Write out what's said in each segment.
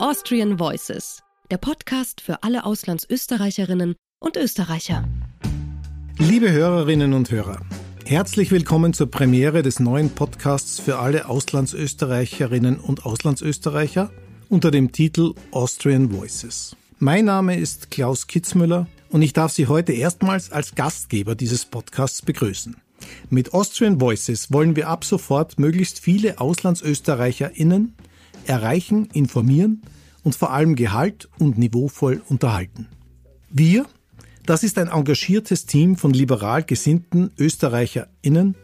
Austrian Voices, der Podcast für alle Auslandsösterreicherinnen und Österreicher. Liebe Hörerinnen und Hörer, herzlich willkommen zur Premiere des neuen Podcasts für alle Auslandsösterreicherinnen und Auslandsösterreicher unter dem Titel Austrian Voices. Mein Name ist Klaus Kitzmüller und ich darf Sie heute erstmals als Gastgeber dieses Podcasts begrüßen. Mit Austrian Voices wollen wir ab sofort möglichst viele AuslandsösterreicherInnen erreichen, informieren und vor allem gehalt- und niveauvoll unterhalten. Wir, das ist ein engagiertes Team von liberal gesinnten ÖsterreicherInnen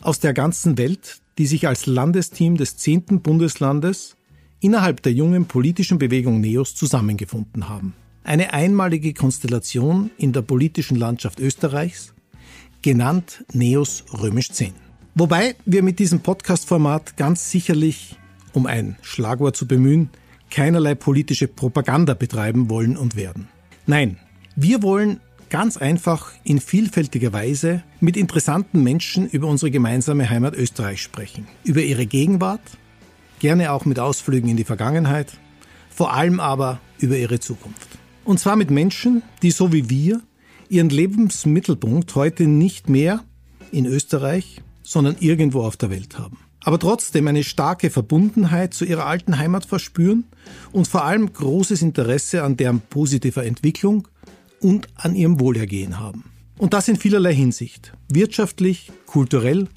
aus der ganzen Welt, die sich als Landesteam des 10. Bundeslandes innerhalb der jungen politischen Bewegung NEOS zusammengefunden haben. Eine einmalige Konstellation in der politischen Landschaft Österreichs, genannt NEOS Römisch 10. Wobei wir mit diesem Podcast-Format ganz sicherlich um ein Schlagwort zu bemühen, keinerlei politische Propaganda betreiben wollen und werden. Nein, wir wollen ganz einfach in vielfältiger Weise mit interessanten Menschen über unsere gemeinsame Heimat Österreich sprechen, über ihre Gegenwart, gerne auch mit Ausflügen in die Vergangenheit, vor allem aber über ihre Zukunft. Und zwar mit Menschen, die so wie wir ihren Lebensmittelpunkt heute nicht mehr in Österreich, sondern irgendwo auf der Welt haben aber trotzdem eine starke Verbundenheit zu ihrer alten Heimat verspüren und vor allem großes Interesse an deren positiver Entwicklung und an ihrem Wohlergehen haben. Und das in vielerlei Hinsicht. Wirtschaftlich, kulturell,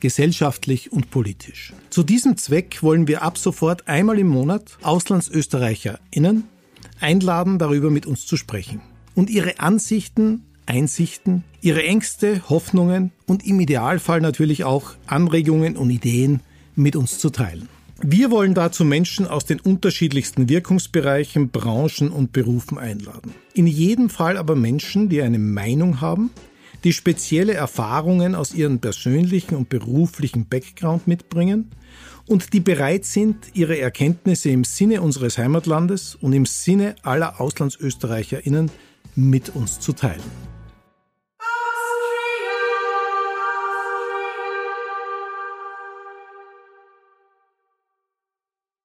gesellschaftlich und politisch. Zu diesem Zweck wollen wir ab sofort einmal im Monat AuslandsösterreicherInnen einladen, darüber mit uns zu sprechen und ihre Ansichten Einsichten, ihre Ängste, Hoffnungen und im Idealfall natürlich auch Anregungen und Ideen mit uns zu teilen. Wir wollen dazu Menschen aus den unterschiedlichsten Wirkungsbereichen, Branchen und Berufen einladen. In jedem Fall aber Menschen, die eine Meinung haben, die spezielle Erfahrungen aus ihrem persönlichen und beruflichen Background mitbringen und die bereit sind, ihre Erkenntnisse im Sinne unseres Heimatlandes und im Sinne aller Auslandsösterreicherinnen mit uns zu teilen.